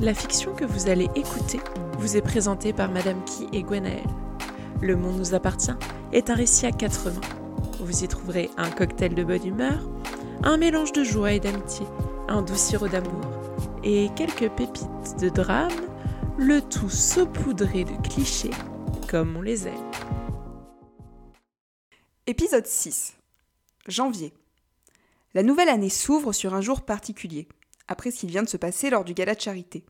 La fiction que vous allez écouter vous est présentée par Madame Key et Gwenaël. Le monde nous appartient est un récit à quatre mains. Vous y trouverez un cocktail de bonne humeur, un mélange de joie et d'amitié, un doux sirop d'amour et quelques pépites de drame, le tout saupoudré de clichés comme on les aime. Épisode 6 Janvier. La nouvelle année s'ouvre sur un jour particulier après ce qu'il vient de se passer lors du gala de charité.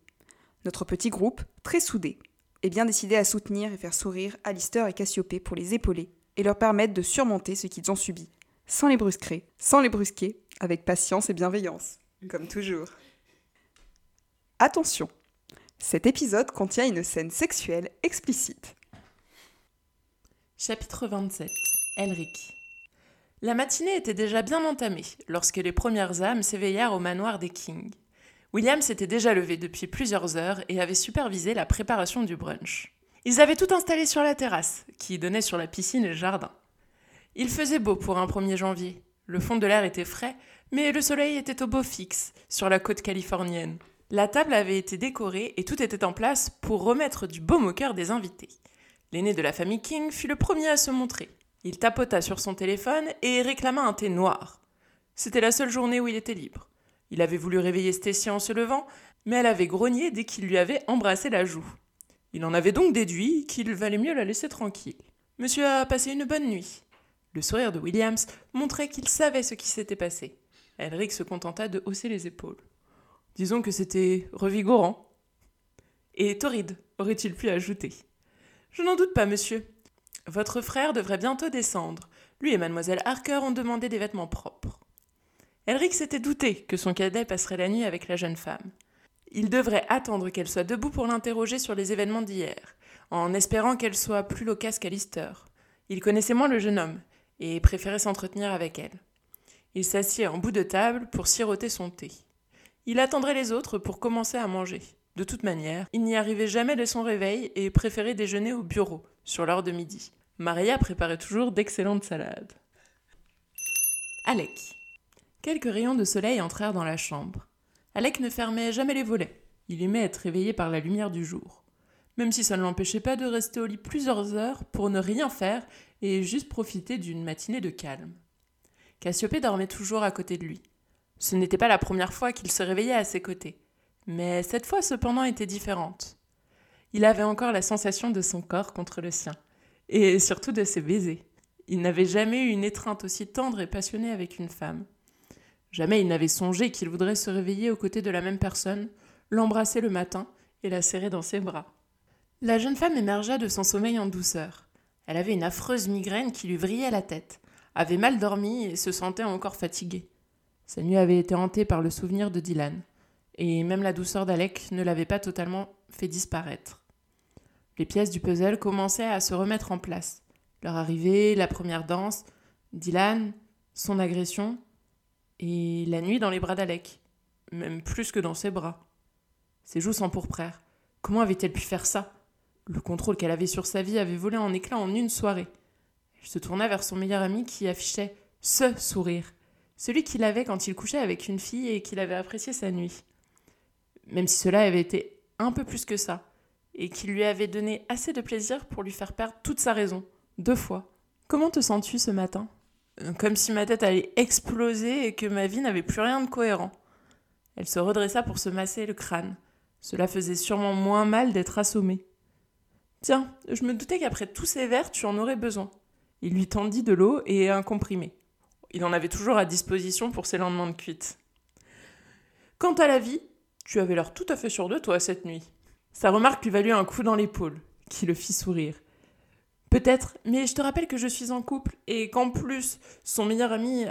Notre petit groupe, très soudé, est bien décidé à soutenir et faire sourire Alistair et Cassiopée pour les épauler et leur permettre de surmonter ce qu'ils ont subi, sans les brusquer, sans les brusquer, avec patience et bienveillance, comme toujours. Attention, cet épisode contient une scène sexuelle explicite. Chapitre 27 Elric la matinée était déjà bien entamée lorsque les premières âmes s'éveillèrent au manoir des Kings. William s'était déjà levé depuis plusieurs heures et avait supervisé la préparation du brunch. Ils avaient tout installé sur la terrasse, qui donnait sur la piscine et le jardin. Il faisait beau pour un 1er janvier. Le fond de l'air était frais, mais le soleil était au beau fixe, sur la côte californienne. La table avait été décorée et tout était en place pour remettre du baume au cœur des invités. L'aîné de la famille King fut le premier à se montrer. Il tapota sur son téléphone et réclama un thé noir. C'était la seule journée où il était libre. Il avait voulu réveiller Stacy en se levant, mais elle avait grogné dès qu'il lui avait embrassé la joue. Il en avait donc déduit qu'il valait mieux la laisser tranquille. Monsieur a passé une bonne nuit. Le sourire de Williams montrait qu'il savait ce qui s'était passé. Elric se contenta de hausser les épaules. Disons que c'était revigorant. Et torride, aurait-il pu ajouter. Je n'en doute pas, monsieur. Votre frère devrait bientôt descendre. Lui et mademoiselle Harker ont demandé des vêtements propres. Elric s'était douté que son cadet passerait la nuit avec la jeune femme. Il devrait attendre qu'elle soit debout pour l'interroger sur les événements d'hier, en espérant qu'elle soit plus loquace qu'Alister. Il connaissait moins le jeune homme, et préférait s'entretenir avec elle. Il s'assied en bout de table pour siroter son thé. Il attendrait les autres pour commencer à manger. De toute manière, il n'y arrivait jamais de son réveil et préférait déjeuner au bureau, sur l'heure de midi. Maria préparait toujours d'excellentes salades. Alec. Quelques rayons de soleil entrèrent dans la chambre. Alec ne fermait jamais les volets. Il aimait être réveillé par la lumière du jour. Même si ça ne l'empêchait pas de rester au lit plusieurs heures pour ne rien faire et juste profiter d'une matinée de calme. Cassiopée dormait toujours à côté de lui. Ce n'était pas la première fois qu'il se réveillait à ses côtés. Mais cette fois cependant était différente. Il avait encore la sensation de son corps contre le sien, et surtout de ses baisers. Il n'avait jamais eu une étreinte aussi tendre et passionnée avec une femme. Jamais il n'avait songé qu'il voudrait se réveiller aux côtés de la même personne, l'embrasser le matin et la serrer dans ses bras. La jeune femme émergea de son sommeil en douceur. Elle avait une affreuse migraine qui lui vrillait la tête, avait mal dormi et se sentait encore fatiguée. Sa nuit avait été hantée par le souvenir de Dylan et même la douceur d'Alec ne l'avait pas totalement fait disparaître. Les pièces du puzzle commençaient à se remettre en place. Leur arrivée, la première danse, Dylan, son agression, et la nuit dans les bras d'Alec, même plus que dans ses bras. Ses joues s'empourprèrent. Comment avait-elle pu faire ça? Le contrôle qu'elle avait sur sa vie avait volé en éclats en une soirée. Elle se tourna vers son meilleur ami qui affichait ce sourire, celui qu'il avait quand il couchait avec une fille et qu'il avait apprécié sa nuit même si cela avait été un peu plus que ça, et qu'il lui avait donné assez de plaisir pour lui faire perdre toute sa raison, deux fois. Comment te sens-tu ce matin? Comme si ma tête allait exploser et que ma vie n'avait plus rien de cohérent. Elle se redressa pour se masser le crâne. Cela faisait sûrement moins mal d'être assommée. Tiens, je me doutais qu'après tous ces verres, tu en aurais besoin. Il lui tendit de l'eau et un comprimé. Il en avait toujours à disposition pour ses lendemains de cuite. Quant à la vie, tu avais l'air tout à fait sûr de toi cette nuit. Sa remarque lui valut un coup dans l'épaule, qui le fit sourire. Peut-être, mais je te rappelle que je suis en couple et qu'en plus, son meilleur ami.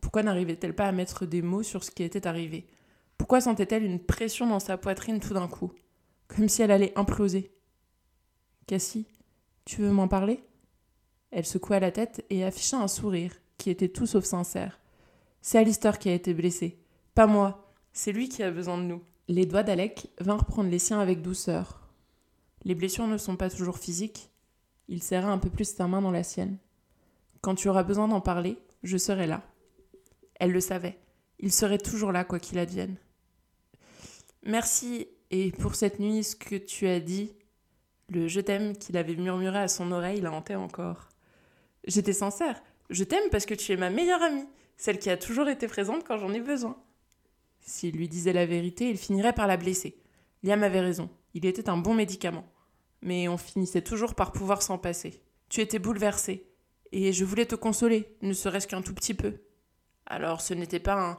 Pourquoi n'arrivait-elle pas à mettre des mots sur ce qui était arrivé? Pourquoi sentait-elle une pression dans sa poitrine tout d'un coup? Comme si elle allait imploser. Cassie, tu veux m'en parler? Elle secoua la tête et afficha un sourire, qui était tout sauf sincère. C'est Alistair qui a été blessé, pas moi. C'est lui qui a besoin de nous. Les doigts d'Alec vinrent prendre les siens avec douceur. Les blessures ne sont pas toujours physiques. Il serra un peu plus sa main dans la sienne. Quand tu auras besoin d'en parler, je serai là. Elle le savait. Il serait toujours là, quoi qu'il advienne. Merci, et pour cette nuit, ce que tu as dit, le je t'aime qu'il avait murmuré à son oreille la hantait encore. J'étais sincère, je t'aime parce que tu es ma meilleure amie, celle qui a toujours été présente quand j'en ai besoin. S'il lui disait la vérité, il finirait par la blesser. Liam avait raison, il était un bon médicament. Mais on finissait toujours par pouvoir s'en passer. Tu étais bouleversée, et je voulais te consoler, ne serait-ce qu'un tout petit peu. Alors ce n'était pas un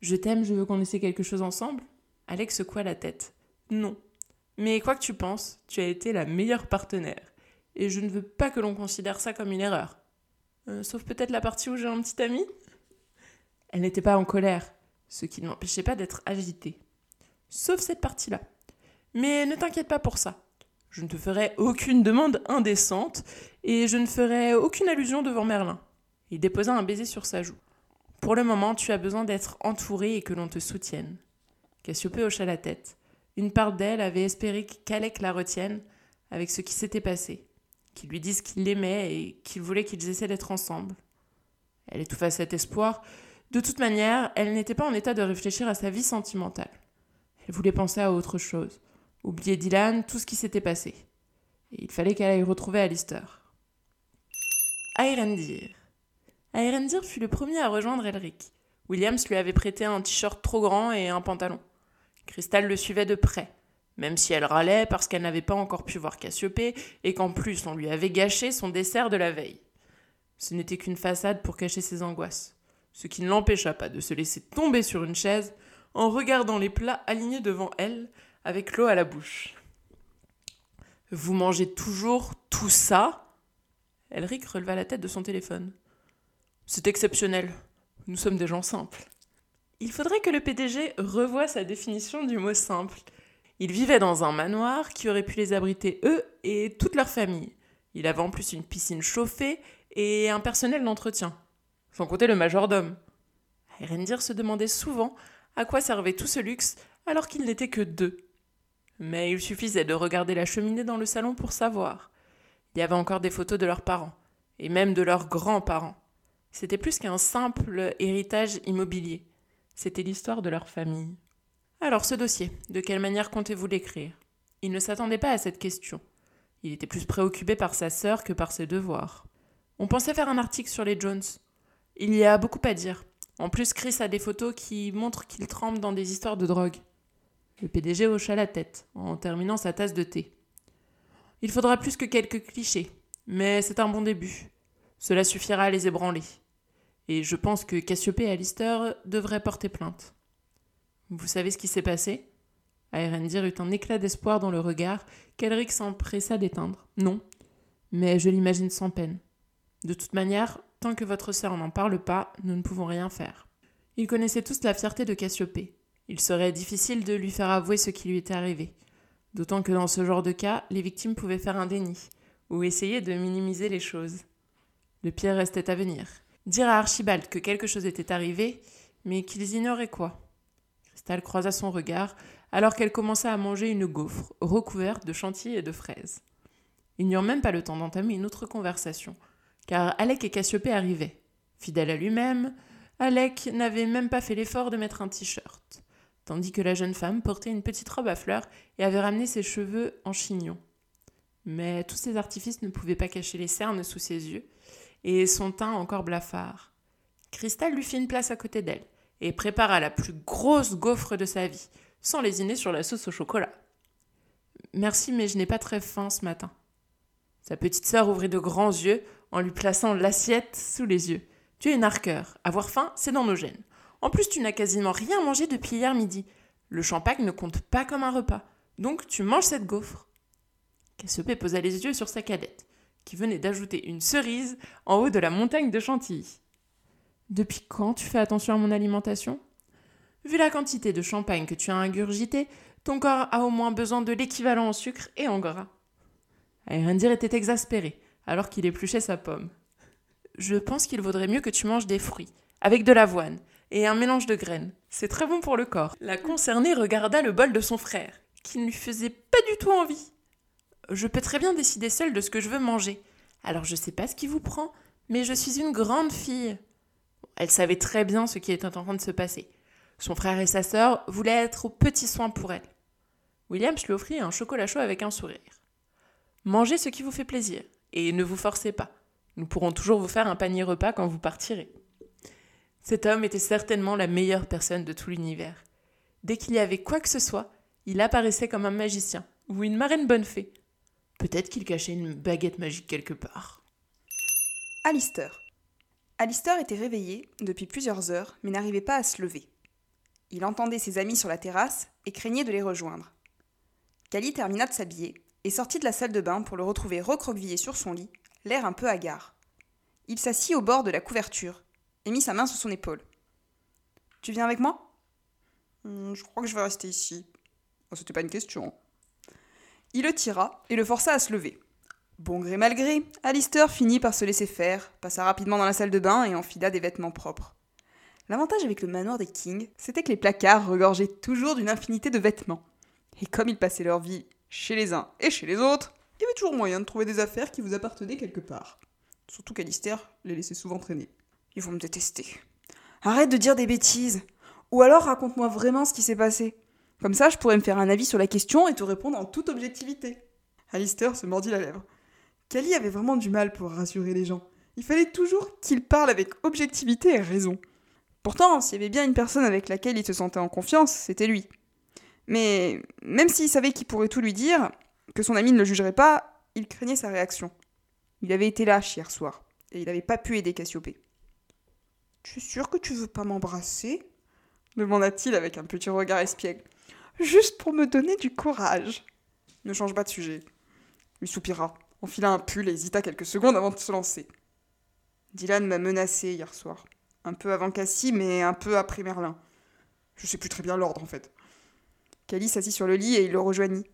Je t'aime, je veux qu'on essaie quelque chose ensemble Alex secoua la tête. Non. Mais quoi que tu penses, tu as été la meilleure partenaire. Et je ne veux pas que l'on considère ça comme une erreur. Euh, sauf peut-être la partie où j'ai un petit ami Elle n'était pas en colère, ce qui ne m'empêchait pas d'être agitée. Sauf cette partie-là. Mais ne t'inquiète pas pour ça. Je ne te ferai aucune demande indécente et je ne ferai aucune allusion devant Merlin. Il déposa un baiser sur sa joue. Pour le moment, tu as besoin d'être entouré et que l'on te soutienne. Cassiopée hocha la tête. Une part d'elle avait espéré qu'Alec la retienne avec ce qui s'était passé, qu'il lui dise qu'il l'aimait et qu'il voulait qu'ils essaient d'être ensemble. Elle étouffa cet espoir. De toute manière, elle n'était pas en état de réfléchir à sa vie sentimentale. Elle voulait penser à autre chose, oublier Dylan, tout ce qui s'était passé. Et il fallait qu'elle aille retrouver Alistair. Aerendir. Aerendir fut le premier à rejoindre Elric. Williams lui avait prêté un t-shirt trop grand et un pantalon. Cristal le suivait de près, même si elle râlait parce qu'elle n'avait pas encore pu voir Cassiopée et qu'en plus on lui avait gâché son dessert de la veille. Ce n'était qu'une façade pour cacher ses angoisses, ce qui ne l'empêcha pas de se laisser tomber sur une chaise en regardant les plats alignés devant elle avec l'eau à la bouche. Vous mangez toujours tout ça? Elric releva la tête de son téléphone. C'est exceptionnel. Nous sommes des gens simples. Il faudrait que le PDG revoie sa définition du mot simple. Il vivait dans un manoir qui aurait pu les abriter eux et toute leur famille. Il avait en plus une piscine chauffée et un personnel d'entretien. Sans compter le majordome. Erendir se demandait souvent à quoi servait tout ce luxe alors qu'il n'était que deux. Mais il suffisait de regarder la cheminée dans le salon pour savoir. Il y avait encore des photos de leurs parents, et même de leurs grands-parents. C'était plus qu'un simple héritage immobilier. C'était l'histoire de leur famille. Alors ce dossier, de quelle manière comptez-vous l'écrire? Il ne s'attendait pas à cette question. Il était plus préoccupé par sa sœur que par ses devoirs. On pensait faire un article sur les Jones. Il y a beaucoup à dire. En plus, Chris a des photos qui montrent qu'il tremble dans des histoires de drogue. Le PDG hocha la tête en terminant sa tasse de thé. Il faudra plus que quelques clichés, mais c'est un bon début. Cela suffira à les ébranler. Et je pense que Cassiopée et Alistair devraient porter plainte. Vous savez ce qui s'est passé? Aerendir eut un éclat d'espoir dans le regard qu'Elric s'empressa d'éteindre. Non, mais je l'imagine sans peine. De toute manière, tant que votre sœur n'en parle pas, nous ne pouvons rien faire. Ils connaissaient tous la fierté de Cassiopée. Il serait difficile de lui faire avouer ce qui lui était arrivé. D'autant que dans ce genre de cas, les victimes pouvaient faire un déni, ou essayer de minimiser les choses. Le pire restait à venir. Dire à Archibald que quelque chose était arrivé, mais qu'ils ignoraient quoi? Cristal croisa son regard alors qu'elle commença à manger une gaufre recouverte de chantilly et de fraises. Ils n'eurent même pas le temps d'entamer une autre conversation, car Alec et Cassiopée arrivaient. Fidèle à lui-même, Alec n'avait même pas fait l'effort de mettre un t-shirt, tandis que la jeune femme portait une petite robe à fleurs et avait ramené ses cheveux en chignon. Mais tous ces artifices ne pouvaient pas cacher les cernes sous ses yeux, et son teint encore blafard. Cristal lui fit une place à côté d'elle et prépara la plus grosse gaufre de sa vie, sans lésiner sur la sauce au chocolat. Merci, mais je n'ai pas très faim ce matin. Sa petite sœur ouvrit de grands yeux en lui plaçant l'assiette sous les yeux. Tu es une arqueur. Avoir faim, c'est dans nos gènes. En plus, tu n'as quasiment rien mangé depuis hier midi. Le champagne ne compte pas comme un repas. Donc, tu manges cette gaufre. Cassiopée posa les yeux sur sa cadette qui venait d'ajouter une cerise en haut de la montagne de Chantilly. Depuis quand tu fais attention à mon alimentation? Vu la quantité de champagne que tu as ingurgité, ton corps a au moins besoin de l'équivalent en sucre et en gras. Aérendir était exaspéré, alors qu'il épluchait sa pomme. Je pense qu'il vaudrait mieux que tu manges des fruits, avec de l'avoine, et un mélange de graines. C'est très bon pour le corps. La concernée regarda le bol de son frère, qui ne lui faisait pas du tout envie. Je peux très bien décider seule de ce que je veux manger. Alors je sais pas ce qui vous prend, mais je suis une grande fille. Elle savait très bien ce qui était en train de se passer. Son frère et sa sœur voulaient être aux petits soins pour elle. Williams lui offrit un chocolat chaud avec un sourire. Mangez ce qui vous fait plaisir, et ne vous forcez pas. Nous pourrons toujours vous faire un panier repas quand vous partirez. Cet homme était certainement la meilleure personne de tout l'univers. Dès qu'il y avait quoi que ce soit, il apparaissait comme un magicien ou une marraine bonne fée. Peut-être qu'il cachait une baguette magique quelque part. Alistair. Alistair était réveillé depuis plusieurs heures, mais n'arrivait pas à se lever. Il entendait ses amis sur la terrasse et craignait de les rejoindre. Cali termina de s'habiller et sortit de la salle de bain pour le retrouver recroquevillé sur son lit, l'air un peu hagard. Il s'assit au bord de la couverture et mit sa main sur son épaule. Tu viens avec moi? Hmm, Je crois que je vais rester ici. Oh, C'était pas une question. Il le tira et le força à se lever. Bon gré mal gré, Alistair finit par se laisser faire, passa rapidement dans la salle de bain et enfila des vêtements propres. L'avantage avec le manoir des Kings, c'était que les placards regorgeaient toujours d'une infinité de vêtements. Et comme ils passaient leur vie chez les uns et chez les autres, il y avait toujours moyen de trouver des affaires qui vous appartenaient quelque part. Surtout qu'Alistair les laissait souvent traîner. Ils vont me détester. Arrête de dire des bêtises. Ou alors raconte-moi vraiment ce qui s'est passé. Comme ça, je pourrais me faire un avis sur la question et te répondre en toute objectivité. Alistair se mordit la lèvre. Kali avait vraiment du mal pour rassurer les gens. Il fallait toujours qu'il parle avec objectivité et raison. Pourtant, s'il y avait bien une personne avec laquelle il se sentait en confiance, c'était lui. Mais même s'il savait qu'il pourrait tout lui dire, que son ami ne le jugerait pas, il craignait sa réaction. Il avait été lâche hier soir, et il n'avait pas pu aider Cassiopée. Tu es sûr que tu veux pas m'embrasser? demanda-t-il avec un petit regard espiègle. Juste pour me donner du courage. Ne change pas de sujet. Il soupira, enfila un pull et hésita quelques secondes avant de se lancer. Dylan m'a menacé hier soir. Un peu avant Cassie, mais un peu après Merlin. Je sais plus très bien l'ordre en fait. Cali s'assit sur le lit et il le rejoignit.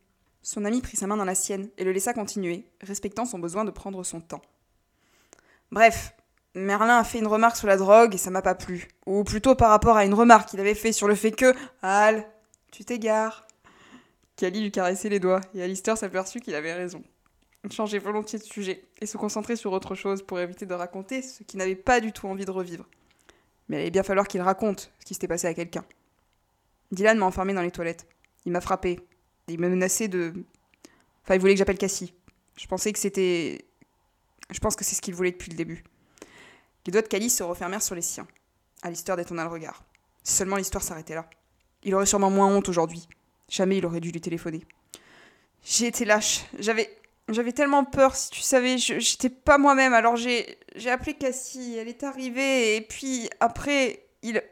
Son ami prit sa main dans la sienne et le laissa continuer, respectant son besoin de prendre son temps. Bref, Merlin a fait une remarque sur la drogue et ça m'a pas plu. Ou plutôt par rapport à une remarque qu'il avait fait sur le fait que. Al, tu t'égares. Cali lui caressait les doigts et Alistair s'aperçut qu'il avait raison. Il changeait volontiers de sujet et se concentrait sur autre chose pour éviter de raconter ce qu'il n'avait pas du tout envie de revivre. Mais il allait bien falloir qu'il raconte ce qui s'était passé à quelqu'un. Dylan m'a enfermé dans les toilettes. Il m'a frappé. Il m'a menacé de. Enfin, il voulait que j'appelle Cassie. Je pensais que c'était. Je pense que c'est ce qu'il voulait depuis le début. Les doigts de Cali se refermèrent sur les siens. Alistair détonna le regard. Seulement l'histoire s'arrêtait là. Il aurait sûrement moins honte aujourd'hui. Jamais il aurait dû lui téléphoner. J'ai été lâche. J'avais. J'avais tellement peur, si tu savais, j'étais pas moi-même, alors j'ai j'ai appelé Cassie, elle est arrivée, et puis après, il...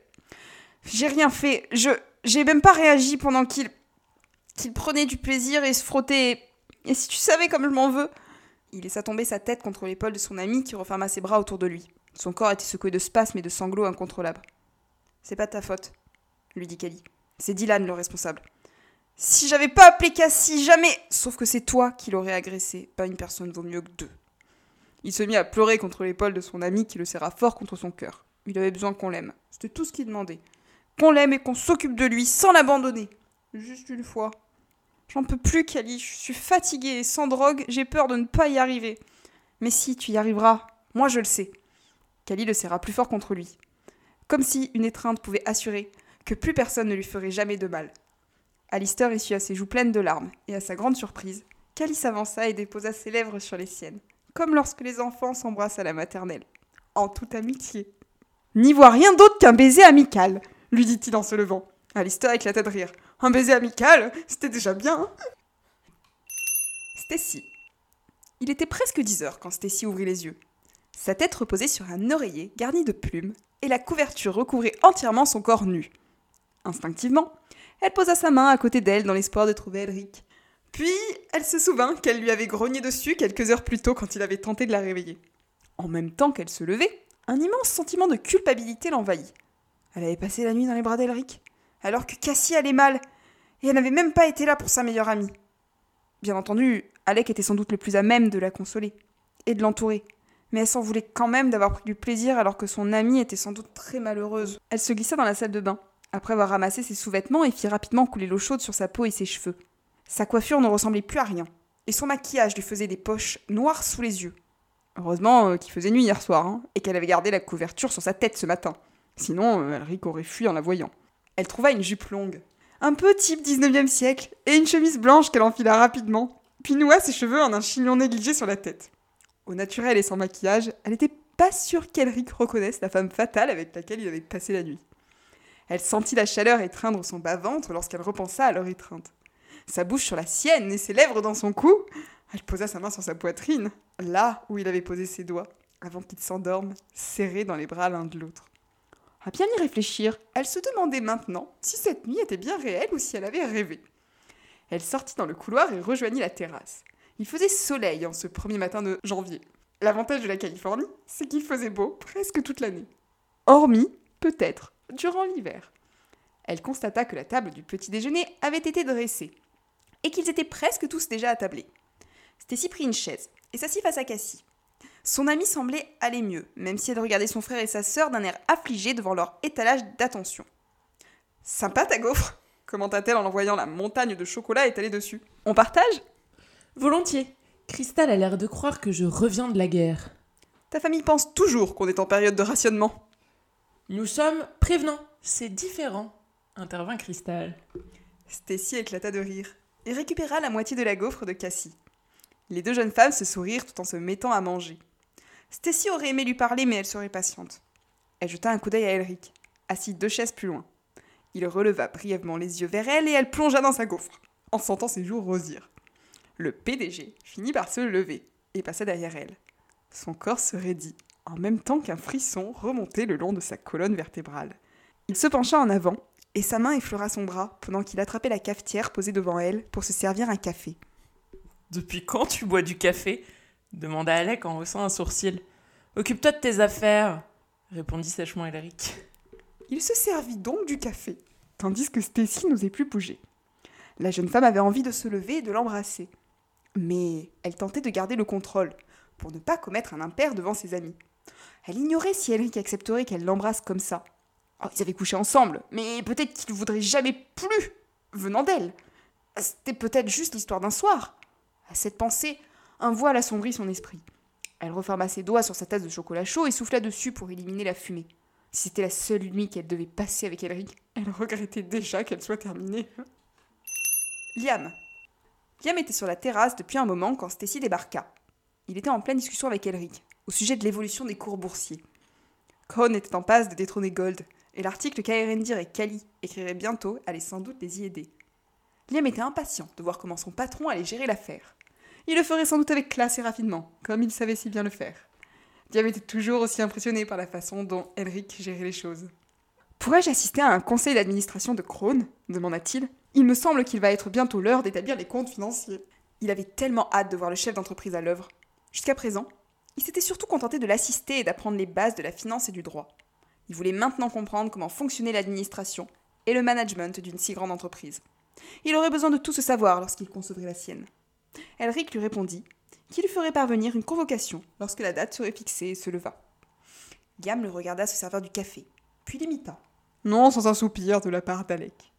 J'ai rien fait, je j'ai même pas réagi pendant qu'il qu'il prenait du plaisir et se frottait, et si tu savais comme je m'en veux... Il laissa tomber sa tête contre l'épaule de son ami qui referma ses bras autour de lui. Son corps était secoué de spasmes et de sanglots incontrôlables. C'est pas ta faute, lui dit Kelly. C'est Dylan le responsable. Si j'avais pas appelé Cassie, jamais. Sauf que c'est toi qui l'aurais agressé, pas une personne vaut mieux que deux. Il se mit à pleurer contre l'épaule de son ami qui le serra fort contre son cœur. Il avait besoin qu'on l'aime. C'était tout ce qu'il demandait. Qu'on l'aime et qu'on s'occupe de lui sans l'abandonner. Juste une fois. J'en peux plus, Kali. Je suis fatiguée et sans drogue, j'ai peur de ne pas y arriver. Mais si, tu y arriveras. Moi, je le sais. Kali le serra plus fort contre lui. Comme si une étreinte pouvait assurer que plus personne ne lui ferait jamais de mal. Alistair essuya ses joues pleines de larmes, et à sa grande surprise, Kali s'avança et déposa ses lèvres sur les siennes, comme lorsque les enfants s'embrassent à la maternelle, en toute amitié. N'y vois rien d'autre qu'un baiser amical, lui dit-il en se levant. Alistair éclata de rire. Un baiser amical? C'était déjà bien Stacy. Il était presque dix heures quand Stacy ouvrit les yeux. Sa tête reposait sur un oreiller garni de plumes, et la couverture recouvrait entièrement son corps nu. Instinctivement, elle posa sa main à côté d'elle dans l'espoir de trouver Elric. Puis, elle se souvint qu'elle lui avait grogné dessus quelques heures plus tôt quand il avait tenté de la réveiller. En même temps qu'elle se levait, un immense sentiment de culpabilité l'envahit. Elle avait passé la nuit dans les bras d'Elric, alors que Cassie allait mal, et elle n'avait même pas été là pour sa meilleure amie. Bien entendu, Alec était sans doute le plus à même de la consoler, et de l'entourer, mais elle s'en voulait quand même d'avoir pris du plaisir alors que son amie était sans doute très malheureuse. Elle se glissa dans la salle de bain, après avoir ramassé ses sous-vêtements et fit rapidement couler l'eau chaude sur sa peau et ses cheveux. Sa coiffure ne ressemblait plus à rien, et son maquillage lui faisait des poches noires sous les yeux. Heureusement euh, qu'il faisait nuit hier soir, hein, et qu'elle avait gardé la couverture sur sa tête ce matin. Sinon, euh, Elric aurait fui en la voyant. Elle trouva une jupe longue, un peu type 19e siècle, et une chemise blanche qu'elle enfila rapidement, puis noua ses cheveux en un chignon négligé sur la tête. Au naturel et sans maquillage, elle n'était pas sûre qu'Elric reconnaisse la femme fatale avec laquelle il avait passé la nuit. Elle sentit la chaleur étreindre son bas-ventre lorsqu'elle repensa à leur étreinte. Sa bouche sur la sienne et ses lèvres dans son cou. Elle posa sa main sur sa poitrine, là où il avait posé ses doigts, avant qu'ils s'endorment, serrés dans les bras l'un de l'autre. À bien y réfléchir, elle se demandait maintenant si cette nuit était bien réelle ou si elle avait rêvé. Elle sortit dans le couloir et rejoignit la terrasse. Il faisait soleil en ce premier matin de janvier. L'avantage de la Californie, c'est qu'il faisait beau presque toute l'année. Hormis, peut-être, durant l'hiver. Elle constata que la table du petit déjeuner avait été dressée et qu'ils étaient presque tous déjà attablés. Stacy prit une chaise et s'assit face à Cassie. Son amie semblait aller mieux, même si elle regardait son frère et sa sœur d'un air affligé devant leur étalage d'attention. Sympa ta gaufre commenta-t-elle en envoyant la montagne de chocolat étalée dessus. On partage? Volontiers. Cristal a l'air de croire que je reviens de la guerre. Ta famille pense toujours qu'on est en période de rationnement. Nous sommes prévenants. C'est différent, intervint Cristal. Stacy éclata de rire et récupéra la moitié de la gaufre de Cassie. Les deux jeunes femmes se sourirent tout en se mettant à manger. Stacy aurait aimé lui parler, mais elle serait patiente. Elle jeta un coup d'œil à Elric, assis deux chaises plus loin. Il releva brièvement les yeux vers elle et elle plongea dans sa gaufre, en sentant ses joues rosir. Le PDG finit par se lever et passa derrière elle. Son corps se raidit, en même temps qu'un frisson remontait le long de sa colonne vertébrale. Il se pencha en avant et sa main effleura son bras pendant qu'il attrapait la cafetière posée devant elle pour se servir un café. Depuis quand tu bois du café? demanda Alec en haussant un sourcil. Occupe-toi de tes affaires, répondit sèchement Elric. Il se servit donc du café, tandis que Stacy n'osait plus bouger. La jeune femme avait envie de se lever et de l'embrasser. Mais elle tentait de garder le contrôle, pour ne pas commettre un impair devant ses amis. Elle ignorait si Elric accepterait qu'elle l'embrasse comme ça. Oh, ils avaient couché ensemble, mais peut-être qu'il ne voudrait jamais plus venant d'elle. C'était peut-être juste l'histoire d'un soir. À cette pensée, un voile assombrit son esprit. Elle referma ses doigts sur sa tasse de chocolat chaud et souffla dessus pour éliminer la fumée. Si c'était la seule nuit qu'elle devait passer avec Elric, elle regrettait déjà qu'elle soit terminée. Liam. Liam était sur la terrasse depuis un moment quand Stacy débarqua. Il était en pleine discussion avec Elric, au sujet de l'évolution des cours boursiers. Cohn était en passe de détrôner Gold, et l'article qu'Aerendir et Kali écriraient bientôt allait sans doute les y aider. Liam était impatient de voir comment son patron allait gérer l'affaire. Il le ferait sans doute avec classe et raffinement, comme il savait si bien le faire. Liam était toujours aussi impressionné par la façon dont Elric gérait les choses. Pourrais-je assister à un conseil d'administration de Krone demanda-t-il. Il me semble qu'il va être bientôt l'heure d'établir les comptes financiers. Il avait tellement hâte de voir le chef d'entreprise à l'œuvre. Jusqu'à présent, il s'était surtout contenté de l'assister et d'apprendre les bases de la finance et du droit. Il voulait maintenant comprendre comment fonctionnait l'administration et le management d'une si grande entreprise. Il aurait besoin de tout ce savoir lorsqu'il concevrait la sienne. Elric lui répondit qu'il lui ferait parvenir une convocation lorsque la date serait fixée et se leva. Liam le regarda se servir du café, puis l'imita. Non sans un soupir de la part d'Alec.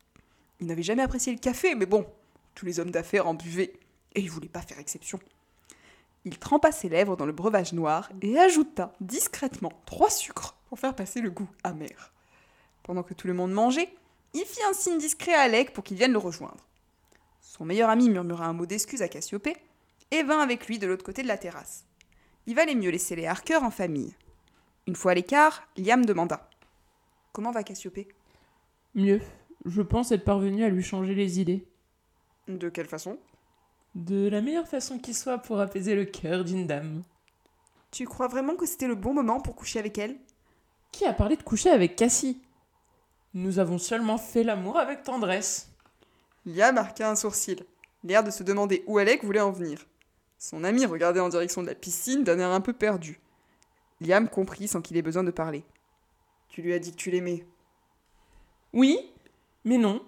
Il n'avait jamais apprécié le café, mais bon, tous les hommes d'affaires en buvaient, et il voulait pas faire exception. Il trempa ses lèvres dans le breuvage noir et ajouta discrètement trois sucres pour faire passer le goût amer. Pendant que tout le monde mangeait, il fit un signe discret à Alec pour qu'il vienne le rejoindre. Son meilleur ami murmura un mot d'excuse à Cassiopée et vint avec lui de l'autre côté de la terrasse. Il valait mieux laisser les Harker en famille. Une fois à l'écart, Liam demanda Comment va Cassiopée? Mieux. Je pense être parvenu à lui changer les idées. De quelle façon? De la meilleure façon qui soit pour apaiser le cœur d'une dame. Tu crois vraiment que c'était le bon moment pour coucher avec elle? Qui a parlé de coucher avec Cassie? Nous avons seulement fait l'amour avec tendresse. Liam marqua un sourcil, l'air de se demander où Alec voulait en venir. Son ami regardait en direction de la piscine d'un air un peu perdu. Liam comprit sans qu'il ait besoin de parler. Tu lui as dit que tu l'aimais? Oui, mais non.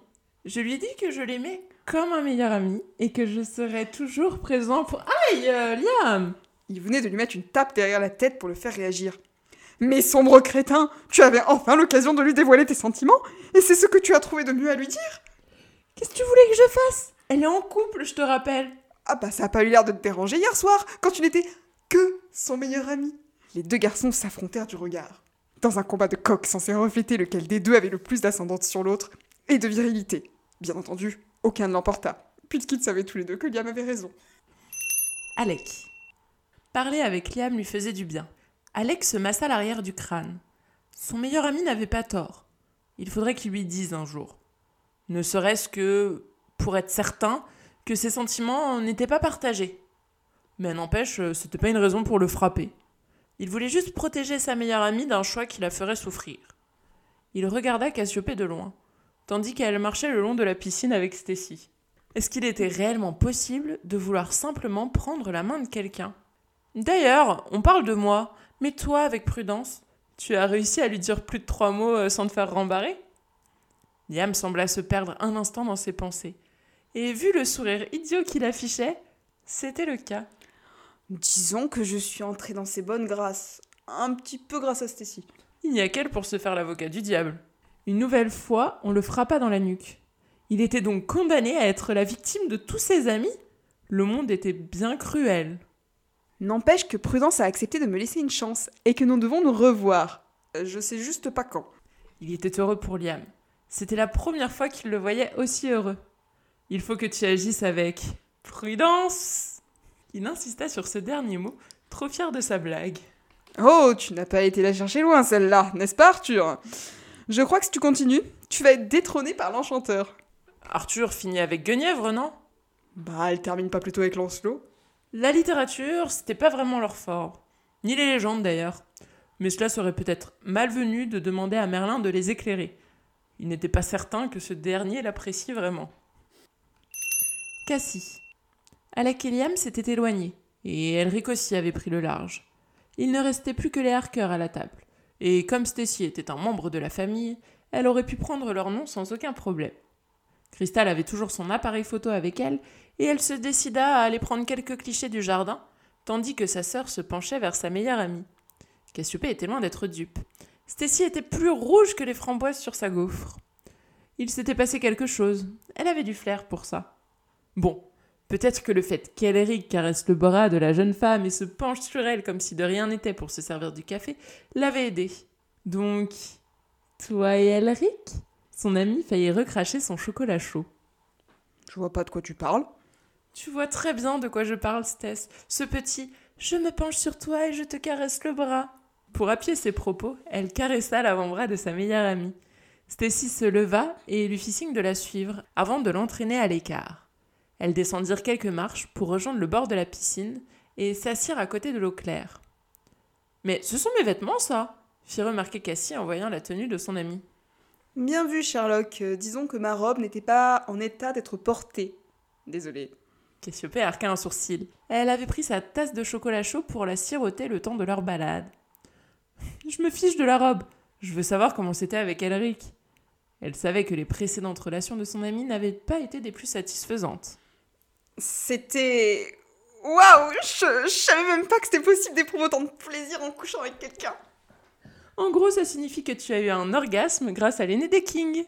Je lui ai dit que je l'aimais comme un meilleur ami et que je serais toujours présent pour. Aïe, euh, Liam Il venait de lui mettre une tape derrière la tête pour le faire réagir. Mais sombre crétin, tu avais enfin l'occasion de lui dévoiler tes sentiments, et c'est ce que tu as trouvé de mieux à lui dire Qu'est-ce que tu voulais que je fasse? Elle est en couple, je te rappelle. Ah bah ça a pas eu l'air de te déranger hier soir, quand tu n'étais que son meilleur ami. Les deux garçons s'affrontèrent du regard. Dans un combat de coq censé refléter lequel des deux avait le plus d'ascendance sur l'autre, et de virilité. Bien entendu, aucun ne l'emporta, puisqu'ils savaient tous les deux que Liam avait raison. Alec. Parler avec Liam lui faisait du bien. Alec se massa l'arrière du crâne. Son meilleur ami n'avait pas tort. Il faudrait qu'il lui dise un jour. Ne serait-ce que pour être certain que ses sentiments n'étaient pas partagés. Mais n'empêche, c'était pas une raison pour le frapper. Il voulait juste protéger sa meilleure amie d'un choix qui la ferait souffrir. Il regarda Cassiopée de loin, tandis qu'elle marchait le long de la piscine avec Stacy. Est-ce qu'il était réellement possible de vouloir simplement prendre la main de quelqu'un? D'ailleurs, on parle de moi, mais toi, avec prudence, tu as réussi à lui dire plus de trois mots euh, sans te faire rembarrer? Liam sembla se perdre un instant dans ses pensées. Et vu le sourire idiot qu'il affichait, c'était le cas. Disons que je suis entrée dans ses bonnes grâces. Un petit peu grâce à Stacy. Il n'y a qu'elle pour se faire l'avocat du diable. Une nouvelle fois, on le frappa dans la nuque. Il était donc condamné à être la victime de tous ses amis Le monde était bien cruel. N'empêche que Prudence a accepté de me laisser une chance et que nous devons nous revoir. Euh, Je sais juste pas quand. Il était heureux pour Liam. C'était la première fois qu'il le voyait aussi heureux. Il faut que tu agisses avec prudence. Il insista sur ce dernier mot, trop fier de sa blague. Oh, tu n'as pas été la chercher loin celle-là, n'est-ce pas Arthur? Je crois que si tu continues, tu vas être détrôné par l'enchanteur. Arthur finit avec Guenièvre, non? Bah, elle termine pas plutôt avec Lancelot La littérature, c'était pas vraiment leur fort. Ni les légendes d'ailleurs. Mais cela serait peut-être malvenu de demander à Merlin de les éclairer. Il n'était pas certain que ce dernier l'apprécie vraiment. Cassie. Alec et Liam s'étaient éloignés, et Elric aussi avait pris le large. Il ne restait plus que les Harker à la table, et comme Stacy était un membre de la famille, elle aurait pu prendre leur nom sans aucun problème. Crystal avait toujours son appareil photo avec elle, et elle se décida à aller prendre quelques clichés du jardin, tandis que sa sœur se penchait vers sa meilleure amie. Cassiopée était loin d'être dupe. Stacy était plus rouge que les framboises sur sa gaufre. Il s'était passé quelque chose. Elle avait du flair pour ça. Bon, peut-être que le fait qu'Elric caresse le bras de la jeune femme et se penche sur elle comme si de rien n'était pour se servir du café l'avait aidé. Donc, toi et Elric Son ami faillit recracher son chocolat chaud. Je vois pas de quoi tu parles. Tu vois très bien de quoi je parle, Stess. Ce petit je me penche sur toi et je te caresse le bras. Pour appuyer ses propos, elle caressa l'avant-bras de sa meilleure amie. Stacy se leva et lui fit signe de la suivre avant de l'entraîner à l'écart. Elles descendirent quelques marches pour rejoindre le bord de la piscine et s'assirent à côté de l'eau claire. Mais ce sont mes vêtements, ça fit remarquer Cassie en voyant la tenue de son amie. Bien vu, Sherlock. Euh, disons que ma robe n'était pas en état d'être portée. Désolée. Cassiopée arqua un sourcil. Elle avait pris sa tasse de chocolat chaud pour la siroter le temps de leur balade. Je me fiche de la robe. Je veux savoir comment c'était avec Elric. Elle savait que les précédentes relations de son amie n'avaient pas été des plus satisfaisantes. C'était. Waouh je, je savais même pas que c'était possible d'éprouver autant de plaisir en couchant avec quelqu'un. En gros, ça signifie que tu as eu un orgasme grâce à l'aîné des Kings.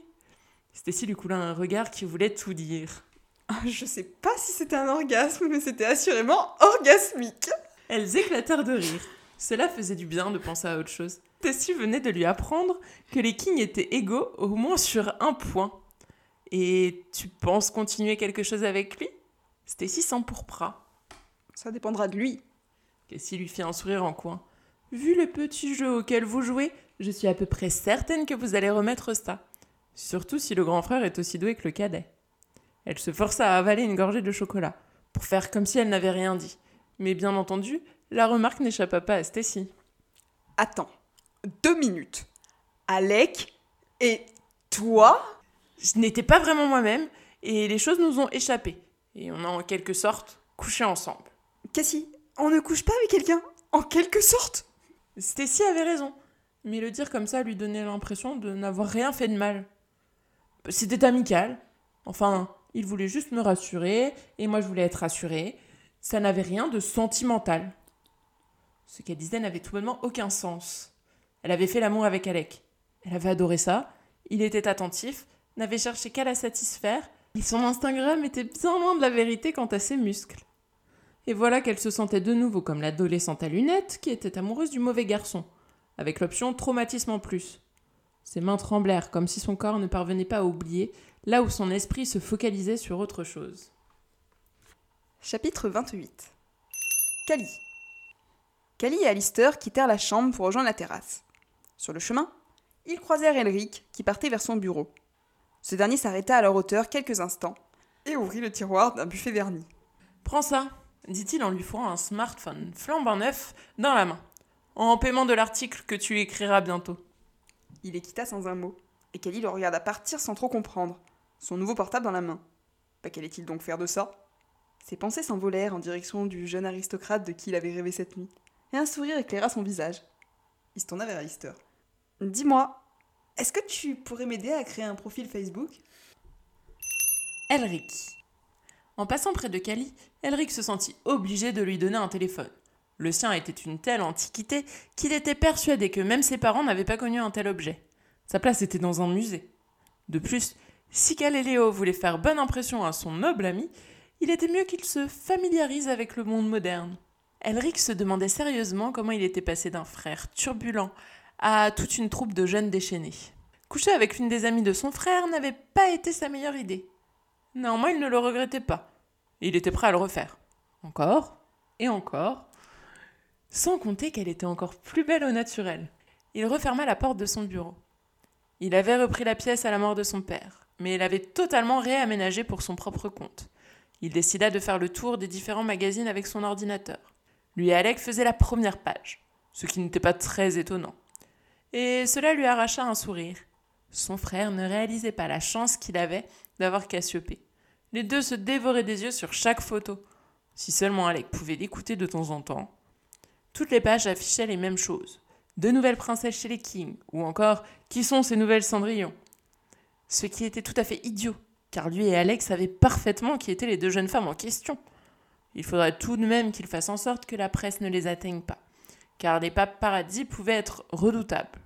Stacy lui coula un regard qui voulait tout dire. Ah, Je sais pas si c'était un orgasme, mais c'était assurément orgasmique. Elles éclatèrent de rire. Cela faisait du bien de penser à autre chose. Stacy venait de lui apprendre que les Kings étaient égaux au moins sur un point. Et tu penses continuer quelque chose avec lui? Stacy s'empourpra. Ça dépendra de lui. Cassie lui fit un sourire en coin. Vu le petit jeu auquel vous jouez, je suis à peu près certaine que vous allez remettre ça. Surtout si le grand frère est aussi doué que le cadet. Elle se força à avaler une gorgée de chocolat, pour faire comme si elle n'avait rien dit. Mais bien entendu, la remarque n'échappa pas à Stacy. Attends, deux minutes. Alec et toi? Je n'étais pas vraiment moi-même, et les choses nous ont échappé. Et on a en quelque sorte couché ensemble. Cassie, on ne couche pas avec quelqu'un En quelque sorte? Stacy avait raison, mais le dire comme ça lui donnait l'impression de n'avoir rien fait de mal. C'était amical. Enfin, il voulait juste me rassurer, et moi je voulais être rassurée. Ça n'avait rien de sentimental. Ce qu'elle disait n'avait tout bonnement aucun sens. Elle avait fait l'amour avec Alec. Elle avait adoré ça. Il était attentif, n'avait cherché qu'à la satisfaire, son Instagram était bien loin de la vérité quant à ses muscles. Et voilà qu'elle se sentait de nouveau comme l'adolescente à lunettes qui était amoureuse du mauvais garçon, avec l'option traumatisme en plus. Ses mains tremblèrent comme si son corps ne parvenait pas à oublier, là où son esprit se focalisait sur autre chose. Chapitre 28 Cali Cali et Alistair quittèrent la chambre pour rejoindre la terrasse. Sur le chemin, ils croisèrent Elric qui partait vers son bureau. Ce dernier s'arrêta à leur hauteur quelques instants et ouvrit le tiroir d'un buffet verni. Prends ça, dit-il en lui fourrant un smartphone flambant neuf dans la main, en paiement de l'article que tu écriras bientôt. Il les quitta sans un mot, et Kelly le regarda partir sans trop comprendre, son nouveau portable dans la main. Pas qu'allait-il donc faire de ça? Ses pensées s'envolèrent en direction du jeune aristocrate de qui il avait rêvé cette nuit, et un sourire éclaira son visage. Il se tourna vers Alistair. Dis-moi, est-ce que tu pourrais m'aider à créer un profil Facebook? Elric. En passant près de Cali, Elric se sentit obligé de lui donner un téléphone. Le sien était une telle antiquité qu'il était persuadé que même ses parents n'avaient pas connu un tel objet. Sa place était dans un musée. De plus, si Galiléo voulait faire bonne impression à son noble ami, il était mieux qu'il se familiarise avec le monde moderne. Elric se demandait sérieusement comment il était passé d'un frère turbulent à toute une troupe de jeunes déchaînés. Coucher avec l'une des amies de son frère n'avait pas été sa meilleure idée. Néanmoins, il ne le regrettait pas. Il était prêt à le refaire. Encore et encore. Sans compter qu'elle était encore plus belle au naturel. Il referma la porte de son bureau. Il avait repris la pièce à la mort de son père, mais il avait totalement réaménagé pour son propre compte. Il décida de faire le tour des différents magazines avec son ordinateur. Lui et Alec faisaient la première page, ce qui n'était pas très étonnant. Et cela lui arracha un sourire. Son frère ne réalisait pas la chance qu'il avait d'avoir Cassiopée. Les deux se dévoraient des yeux sur chaque photo. Si seulement Alec pouvait l'écouter de temps en temps. Toutes les pages affichaient les mêmes choses. De nouvelles princesses chez les Kings, ou encore qui sont ces nouvelles Cendrillon. Ce qui était tout à fait idiot, car lui et Alex savaient parfaitement qui étaient les deux jeunes femmes en question. Il faudrait tout de même qu'ils fassent en sorte que la presse ne les atteigne pas, car les papes paradis pouvaient être redoutables.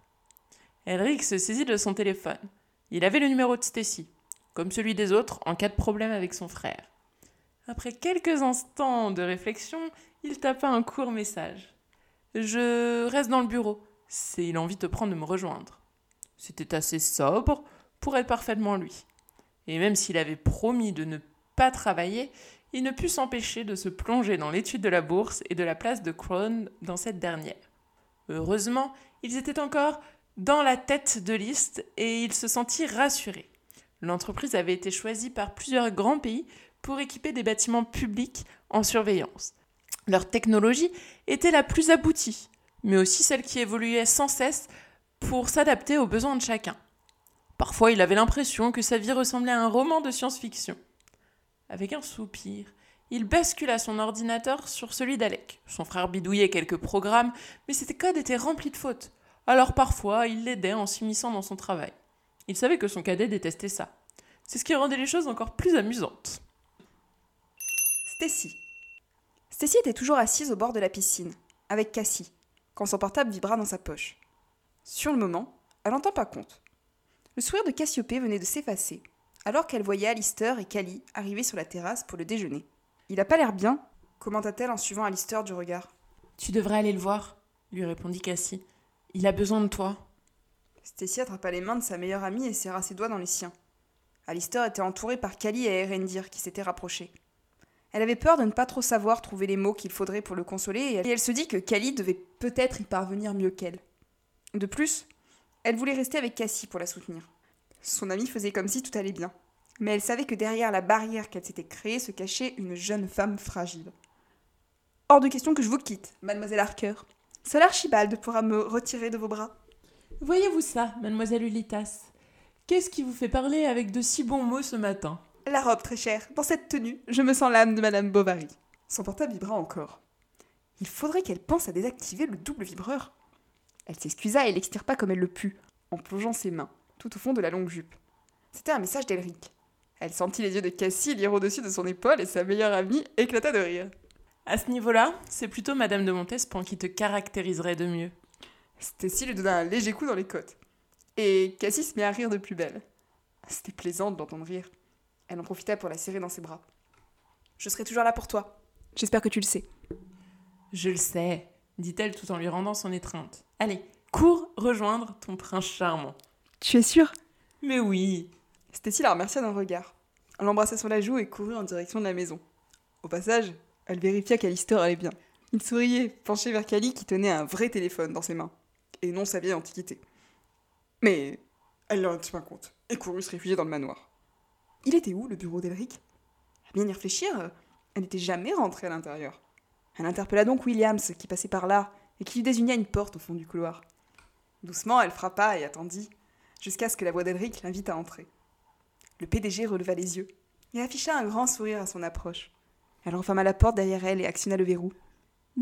Elric se saisit de son téléphone. Il avait le numéro de Stacy comme celui des autres, en cas de problème avec son frère. Après quelques instants de réflexion, il tapa un court message. Je reste dans le bureau. C'est il a envie de prendre de me rejoindre. C'était assez sobre pour être parfaitement lui. Et même s'il avait promis de ne pas travailler, il ne put s'empêcher de se plonger dans l'étude de la bourse et de la place de Crohn dans cette dernière. Heureusement, ils étaient encore dans la tête de liste et il se sentit rassuré. L'entreprise avait été choisie par plusieurs grands pays pour équiper des bâtiments publics en surveillance. Leur technologie était la plus aboutie, mais aussi celle qui évoluait sans cesse pour s'adapter aux besoins de chacun. Parfois, il avait l'impression que sa vie ressemblait à un roman de science-fiction. Avec un soupir, il bascula son ordinateur sur celui d'Alec. Son frère bidouillait quelques programmes, mais ses codes étaient remplis de fautes. Alors parfois, il l'aidait en s'immisçant dans son travail. Il savait que son cadet détestait ça. C'est ce qui rendait les choses encore plus amusantes. Stacy. Stacy était toujours assise au bord de la piscine, avec Cassie, quand son portable vibra dans sa poche. Sur le moment, elle n'en tint pas compte. Le sourire de Cassiopée venait de s'effacer, alors qu'elle voyait Alistair et Cali arriver sur la terrasse pour le déjeuner. Il a pas l'air bien, commenta-t-elle en suivant Alistair du regard. Tu devrais aller le voir, lui répondit Cassie. Il a besoin de toi. Stacy attrapa les mains de sa meilleure amie et serra ses doigts dans les siens. Alistair était entouré par Kali et Erendir qui s'étaient rapprochés. Elle avait peur de ne pas trop savoir trouver les mots qu'il faudrait pour le consoler et elle se dit que Kali devait peut-être y parvenir mieux qu'elle. De plus, elle voulait rester avec Cassie pour la soutenir. Son amie faisait comme si tout allait bien. Mais elle savait que derrière la barrière qu'elle s'était créée se cachait une jeune femme fragile. Hors de question que je vous quitte, mademoiselle Harker. Seul Archibald pourra me retirer de vos bras. Voyez-vous ça, mademoiselle Ulitas Qu'est-ce qui vous fait parler avec de si bons mots ce matin? La robe, très chère. Dans cette tenue, je me sens l'âme de madame Bovary. Son portable vibra encore. Il faudrait qu'elle pense à désactiver le double vibreur. Elle s'excusa et l'extirpa comme elle le put, en plongeant ses mains, tout au fond de la longue jupe. C'était un message d'Elric. Elle sentit les yeux de Cassie lire au-dessus de son épaule et sa meilleure amie éclata de rire. À ce niveau-là, c'est plutôt Madame de Montespan qui te caractériserait de mieux. Stacy lui donna un léger coup dans les côtes. Et Cassie se mit à rire de plus belle. C'était plaisant de l'entendre rire. Elle en profita pour la serrer dans ses bras. Je serai toujours là pour toi. J'espère que tu le sais. Je le sais, dit-elle tout en lui rendant son étreinte. Allez, cours rejoindre ton prince charmant. Tu es sûre? Mais oui Stacy la remercia d'un regard. Elle l'embrassa sur la joue et courut en direction de la maison. Au passage, elle vérifia qu'Alister allait bien. Il souriait, penché vers Cali qui tenait un vrai téléphone dans ses mains, et non sa vieille antiquité. Mais elle n'en tint pas compte, et courut se réfugier dans le manoir. Il était où, le bureau d'Elric? À bien y réfléchir, elle n'était jamais rentrée à l'intérieur. Elle interpella donc Williams, qui passait par là, et qui lui désigna une porte au fond du couloir. Doucement, elle frappa et attendit, jusqu'à ce que la voix d'Elric l'invite à entrer. Le PDG releva les yeux et afficha un grand sourire à son approche. Elle referma la porte derrière elle et actionna le verrou.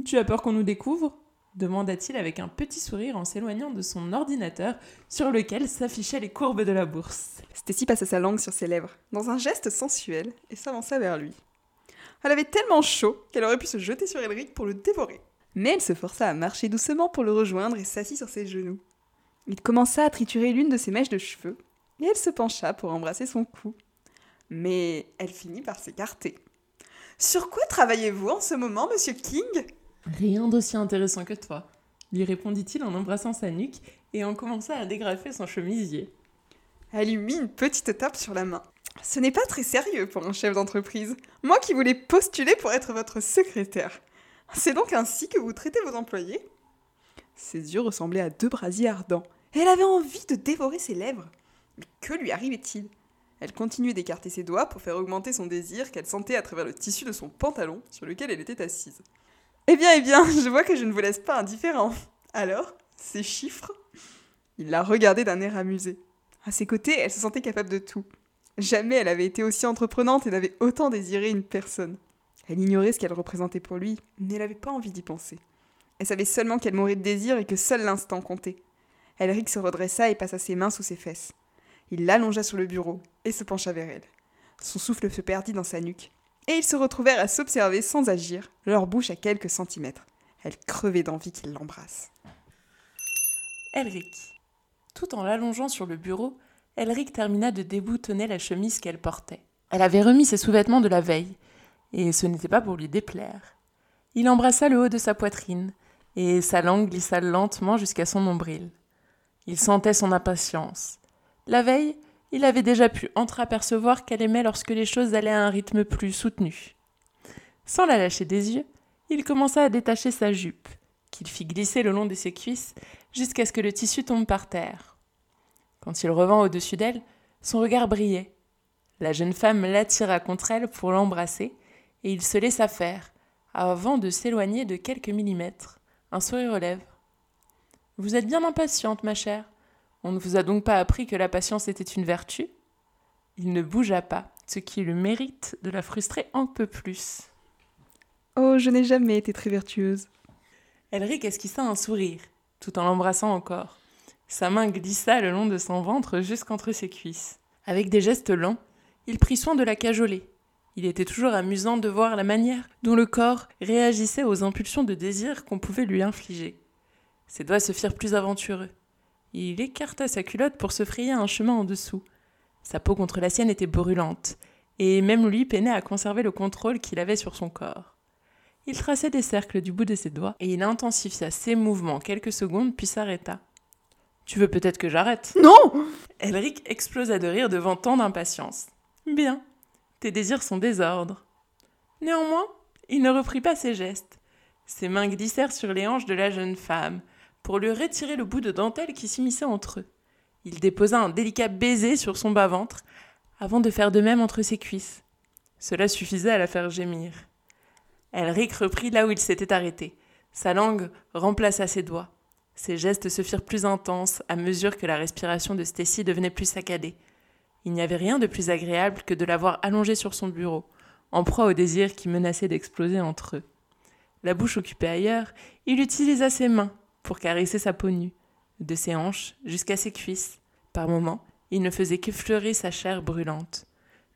Tu as peur qu'on nous découvre demanda-t-il avec un petit sourire en s'éloignant de son ordinateur sur lequel s'affichaient les courbes de la bourse. Stacy passa sa langue sur ses lèvres, dans un geste sensuel, et s'avança vers lui. Elle avait tellement chaud qu'elle aurait pu se jeter sur Elric pour le dévorer. Mais elle se força à marcher doucement pour le rejoindre et s'assit sur ses genoux. Il commença à triturer l'une de ses mèches de cheveux, et elle se pencha pour embrasser son cou. Mais elle finit par s'écarter. Sur quoi travaillez-vous en ce moment, monsieur King? Rien d'aussi intéressant que toi, lui répondit-il en embrassant sa nuque et en commençant à dégrafer son chemisier. Elle lui mit une petite tape sur la main. Ce n'est pas très sérieux pour un chef d'entreprise. Moi qui voulais postuler pour être votre secrétaire. C'est donc ainsi que vous traitez vos employés? Ses yeux ressemblaient à deux brasiers ardents, et elle avait envie de dévorer ses lèvres. Mais que lui arrivait-il? Elle continuait d'écarter ses doigts pour faire augmenter son désir qu'elle sentait à travers le tissu de son pantalon sur lequel elle était assise. Eh bien, eh bien, je vois que je ne vous laisse pas indifférent. Alors, ces chiffres? Il la regardait d'un air amusé. À ses côtés, elle se sentait capable de tout. Jamais elle avait été aussi entreprenante et n'avait autant désiré une personne. Elle ignorait ce qu'elle représentait pour lui, mais elle n'avait pas envie d'y penser. Elle savait seulement qu'elle mourait de désir et que seul l'instant comptait. Elric se redressa et passa ses mains sous ses fesses. Il l'allongea sur le bureau et se pencha vers elle. Son souffle se perdit dans sa nuque, et ils se retrouvèrent à s'observer sans agir, leur bouche à quelques centimètres. Elle crevait d'envie qu'il l'embrasse. Elric. Tout en l'allongeant sur le bureau, Elric termina de déboutonner la chemise qu'elle portait. Elle avait remis ses sous-vêtements de la veille, et ce n'était pas pour lui déplaire. Il embrassa le haut de sa poitrine, et sa langue glissa lentement jusqu'à son nombril. Il sentait son impatience. La veille, il avait déjà pu entreapercevoir qu'elle aimait lorsque les choses allaient à un rythme plus soutenu. Sans la lâcher des yeux, il commença à détacher sa jupe, qu'il fit glisser le long de ses cuisses jusqu'à ce que le tissu tombe par terre. Quand il revint au-dessus d'elle, son regard brillait. La jeune femme l'attira contre elle pour l'embrasser, et il se laissa faire, avant de s'éloigner de quelques millimètres, un sourire aux lèvres. Vous êtes bien impatiente, ma chère. On ne vous a donc pas appris que la patience était une vertu? Il ne bougea pas, ce qui le mérite de la frustrer un peu plus. Oh, je n'ai jamais été très vertueuse. Elric esquissa un sourire, tout en l'embrassant encore. Sa main glissa le long de son ventre jusqu'entre ses cuisses. Avec des gestes lents, il prit soin de la cajoler. Il était toujours amusant de voir la manière dont le corps réagissait aux impulsions de désir qu'on pouvait lui infliger. Ses doigts se firent plus aventureux. Il écarta sa culotte pour se frayer un chemin en dessous. Sa peau contre la sienne était brûlante, et même lui peinait à conserver le contrôle qu'il avait sur son corps. Il traçait des cercles du bout de ses doigts, et il intensifia ses mouvements quelques secondes, puis s'arrêta. Tu veux peut-être que j'arrête? Non Elric explosa de rire devant tant d'impatience. Bien, tes désirs sont désordres. Néanmoins, il ne reprit pas ses gestes. Ses mains glissèrent sur les hanches de la jeune femme, pour lui retirer le bout de dentelle qui s'immisçait entre eux. Il déposa un délicat baiser sur son bas-ventre, avant de faire de même entre ses cuisses. Cela suffisait à la faire gémir. Elric reprit là où il s'était arrêté. Sa langue remplaça ses doigts. Ses gestes se firent plus intenses à mesure que la respiration de Stacy devenait plus saccadée. Il n'y avait rien de plus agréable que de la voir allongée sur son bureau, en proie au désir qui menaçait d'exploser entre eux. La bouche occupée ailleurs, il utilisa ses mains pour caresser sa peau nue, de ses hanches jusqu'à ses cuisses. Par moments, il ne faisait qu'effleurer sa chair brûlante.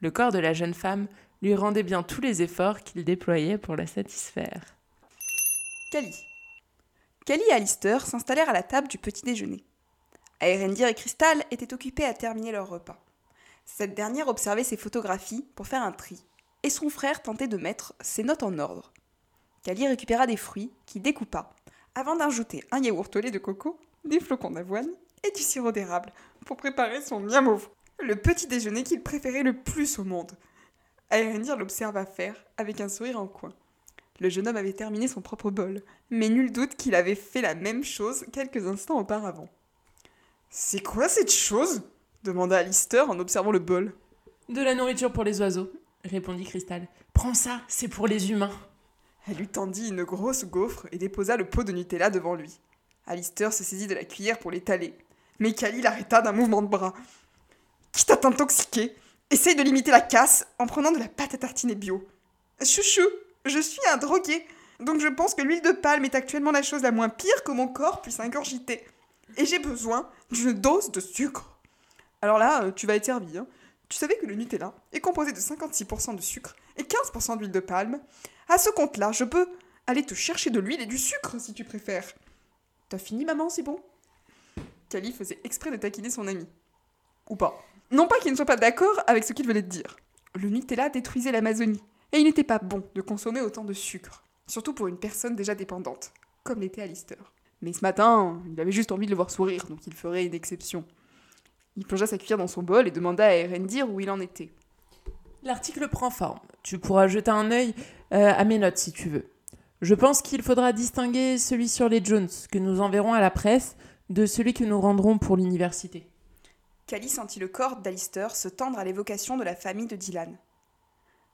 Le corps de la jeune femme lui rendait bien tous les efforts qu'il déployait pour la satisfaire. Cali. Cali et Alistair s'installèrent à la table du petit déjeuner. Aérendir et Crystal étaient occupés à terminer leur repas. Cette dernière observait ses photographies pour faire un tri, et son frère tentait de mettre ses notes en ordre. Cali récupéra des fruits qu'il découpa avant d'ajouter un yaourt au lait de coco, des flocons d'avoine et du sirop d'érable pour préparer son miamov, le petit déjeuner qu'il préférait le plus au monde. Aérendir l'observa faire avec un sourire en coin. Le jeune homme avait terminé son propre bol, mais nul doute qu'il avait fait la même chose quelques instants auparavant. C'est quoi cette chose? demanda Alistair en observant le bol. De la nourriture pour les oiseaux, répondit Cristal. Prends ça, c'est pour les humains. Elle lui tendit une grosse gaufre et déposa le pot de Nutella devant lui. Alistair se saisit de la cuillère pour l'étaler, mais Kali l'arrêta d'un mouvement de bras. Quitte à t'intoxiquer, essaye de limiter la casse en prenant de la pâte à tartiner bio. Chouchou, je suis un drogué, donc je pense que l'huile de palme est actuellement la chose la moins pire que mon corps puisse ingurgiter. Et j'ai besoin d'une dose de sucre. Alors là, euh, tu vas être servi. Hein. Tu savais que le Nutella est composé de 56% de sucre et 15% d'huile de palme À ce compte-là, je peux aller te chercher de l'huile et du sucre si tu préfères. T'as fini, maman, c'est bon? Kali faisait exprès de taquiner son ami. Ou pas. Non pas qu'il ne soit pas d'accord avec ce qu'il venait de dire. Le Nutella détruisait l'Amazonie, et il n'était pas bon de consommer autant de sucre, surtout pour une personne déjà dépendante, comme l'était Alistair. Mais ce matin, il avait juste envie de le voir sourire, donc il ferait une exception. Il plongea sa cuillère dans son bol et demanda à Erendir où il en était. L'article prend forme. Tu pourras jeter un œil euh, à mes notes si tu veux. Je pense qu'il faudra distinguer celui sur les Jones que nous enverrons à la presse de celui que nous rendrons pour l'université. Cali sentit le corps d'Alistair se tendre à l'évocation de la famille de Dylan.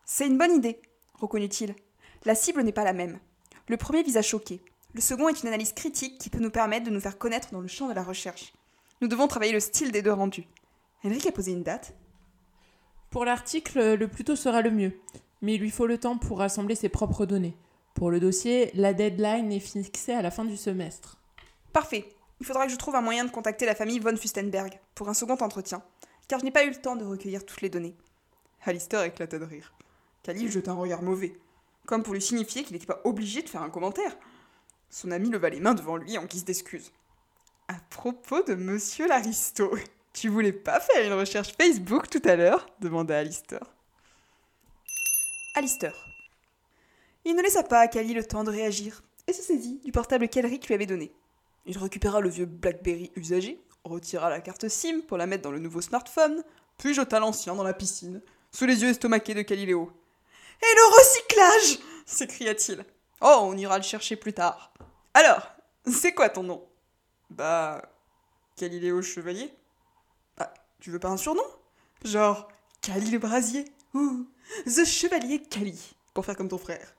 C'est une bonne idée, reconnut-il. La cible n'est pas la même. Le premier vise à choquer. Le second est une analyse critique qui peut nous permettre de nous faire connaître dans le champ de la recherche. Nous devons travailler le style des deux rendus. Henrik a posé une date Pour l'article, le plus tôt sera le mieux, mais il lui faut le temps pour rassembler ses propres données. Pour le dossier, la deadline est fixée à la fin du semestre. Parfait. Il faudra que je trouve un moyen de contacter la famille von Fustenberg pour un second entretien, car je n'ai pas eu le temps de recueillir toutes les données. Alistair éclata de rire. Khalil jeta un regard mauvais, comme pour lui signifier qu'il n'était pas obligé de faire un commentaire. Son ami leva les mains devant lui en guise d'excuse. À propos de Monsieur Laristo, tu voulais pas faire une recherche Facebook tout à l'heure demanda Alistair. Alistair. Il ne laissa pas à Kali le temps de réagir et se saisit du portable qu'Elric lui avait donné. Il récupéra le vieux Blackberry usagé, retira la carte SIM pour la mettre dans le nouveau smartphone, puis jeta l'ancien dans la piscine, sous les yeux estomaqués de Caliléo. Et le recyclage s'écria-t-il. Oh, on ira le chercher plus tard. Alors, c'est quoi ton nom? Bah. Caliléo Chevalier tu veux pas un surnom? Genre, Cali le Brasier ou The Chevalier Cali, pour faire comme ton frère.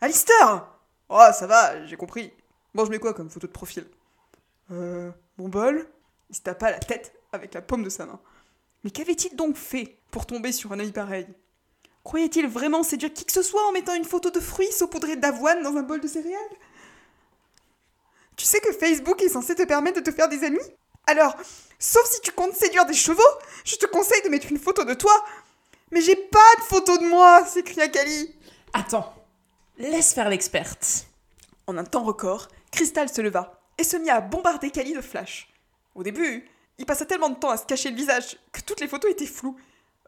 Alistair Oh, ça va, j'ai compris. Bon, je mets quoi comme photo de profil? Euh. Mon bol? Il se tapa la tête avec la paume de sa main. Mais qu'avait-il donc fait pour tomber sur un œil pareil? Croyait-il vraiment séduire qui que ce soit en mettant une photo de fruits saupoudrés d'avoine dans un bol de céréales? Tu sais que Facebook est censé te permettre de te faire des amis? Alors, sauf si tu comptes séduire des chevaux, je te conseille de mettre une photo de toi. Mais j'ai pas de photo de moi s'écria Kali. Attends, laisse faire l'experte. En un temps record, Crystal se leva et se mit à bombarder Kali de flash. Au début, il passa tellement de temps à se cacher le visage que toutes les photos étaient floues.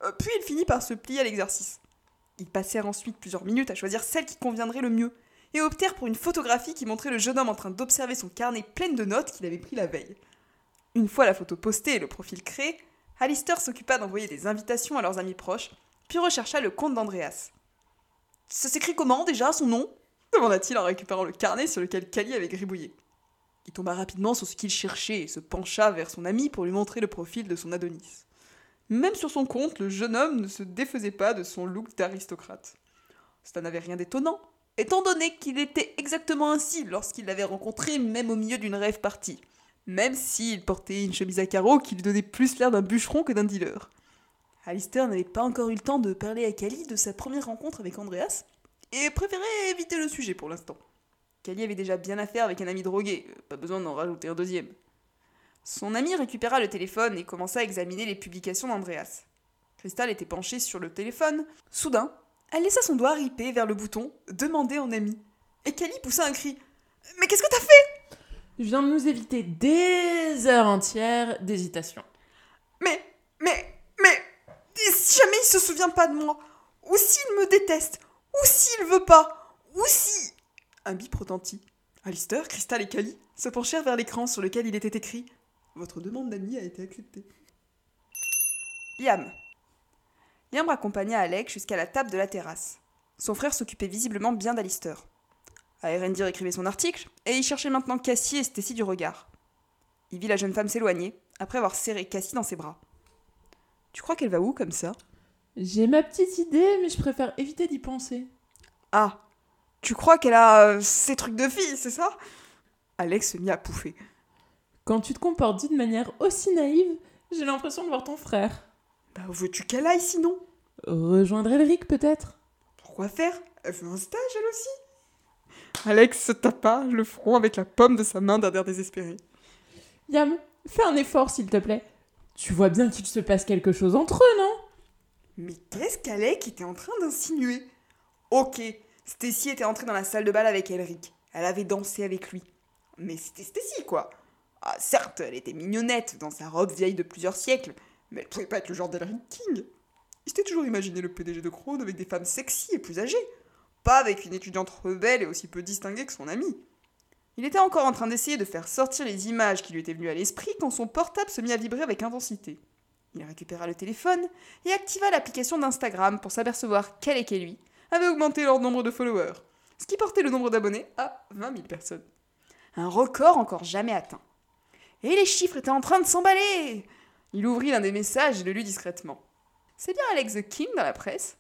Euh, puis il finit par se plier à l'exercice. Ils passèrent ensuite plusieurs minutes à choisir celle qui conviendrait le mieux, et optèrent pour une photographie qui montrait le jeune homme en train d'observer son carnet plein de notes qu'il avait pris la veille. Une fois la photo postée et le profil créé, Alistair s'occupa d'envoyer des invitations à leurs amis proches, puis rechercha le compte d'Andreas. Ça s'écrit comment déjà, son nom? demanda-t-il en récupérant le carnet sur lequel Kali avait gribouillé. Il tomba rapidement sur ce qu'il cherchait et se pencha vers son ami pour lui montrer le profil de son Adonis. Même sur son compte, le jeune homme ne se défaisait pas de son look d'aristocrate. Cela n'avait rien d'étonnant, étant donné qu'il était exactement ainsi lorsqu'il l'avait rencontré même au milieu d'une rêve partie, même s'il portait une chemise à carreaux qui lui donnait plus l'air d'un bûcheron que d'un dealer. Alistair n'avait pas encore eu le temps de parler à Kali de sa première rencontre avec Andreas, et préférait éviter le sujet pour l'instant. Kali avait déjà bien à faire avec un ami drogué, pas besoin d'en rajouter un deuxième. Son ami récupéra le téléphone et commença à examiner les publications d'Andreas. Crystal était penchée sur le téléphone. Soudain, elle laissa son doigt ripé vers le bouton Demander en ami. Et Kali poussa un cri. Mais qu'est-ce que t'as fait? Je viens de nous éviter des heures entières d'hésitation. Mais, mais, mais, si jamais il se souvient pas de moi, ou s'il me déteste, ou s'il veut pas, ou si. Un bip retentit. Alistair, Crystal et Kali se penchèrent vers l'écran sur lequel il était écrit Votre demande d'ami a été acceptée. Liam. Liam raccompagna Alec jusqu'à la table de la terrasse. Son frère s'occupait visiblement bien d'Alistair. Aerendir écrivait son article, et il cherchait maintenant Cassie et Stacy du regard. Il vit la jeune femme s'éloigner, après avoir serré Cassie dans ses bras. Tu crois qu'elle va où comme ça? J'ai ma petite idée, mais je préfère éviter d'y penser. Ah, tu crois qu'elle a euh, ces trucs de fille, c'est ça? Alex se mit à pouffer. Quand tu te comportes d'une manière aussi naïve, j'ai l'impression de voir ton frère. Bah où veux-tu qu'elle aille sinon? Rejoindre Elric peut-être? Pourquoi faire? Elle fait un stage elle aussi Alex se tapa le front avec la pomme de sa main d'un air désespéré. Yam, fais un effort s'il te plaît. Tu vois bien qu'il se passe quelque chose entre eux, non? Mais qu'est-ce qu'Alec était en train d'insinuer? Ok, Stacy était entrée dans la salle de bal avec Elric. Elle avait dansé avec lui. Mais c'était Stacy, quoi. Ah, certes, elle était mignonnette dans sa robe vieille de plusieurs siècles, mais elle pouvait pas être le genre d'Elric King. Il s'était toujours imaginé le PDG de Crown avec des femmes sexy et plus âgées, pas avec une étudiante rebelle et aussi peu distinguée que son amie. Il était encore en train d'essayer de faire sortir les images qui lui étaient venues à l'esprit quand son portable se mit à vibrer avec intensité. Il récupéra le téléphone et activa l'application d'Instagram pour s'apercevoir qu'Alec et lui avaient augmenté leur nombre de followers, ce qui portait le nombre d'abonnés à 20 000 personnes. Un record encore jamais atteint. Et les chiffres étaient en train de s'emballer Il ouvrit l'un des messages et le lut discrètement. C'est bien Alex the King dans la presse?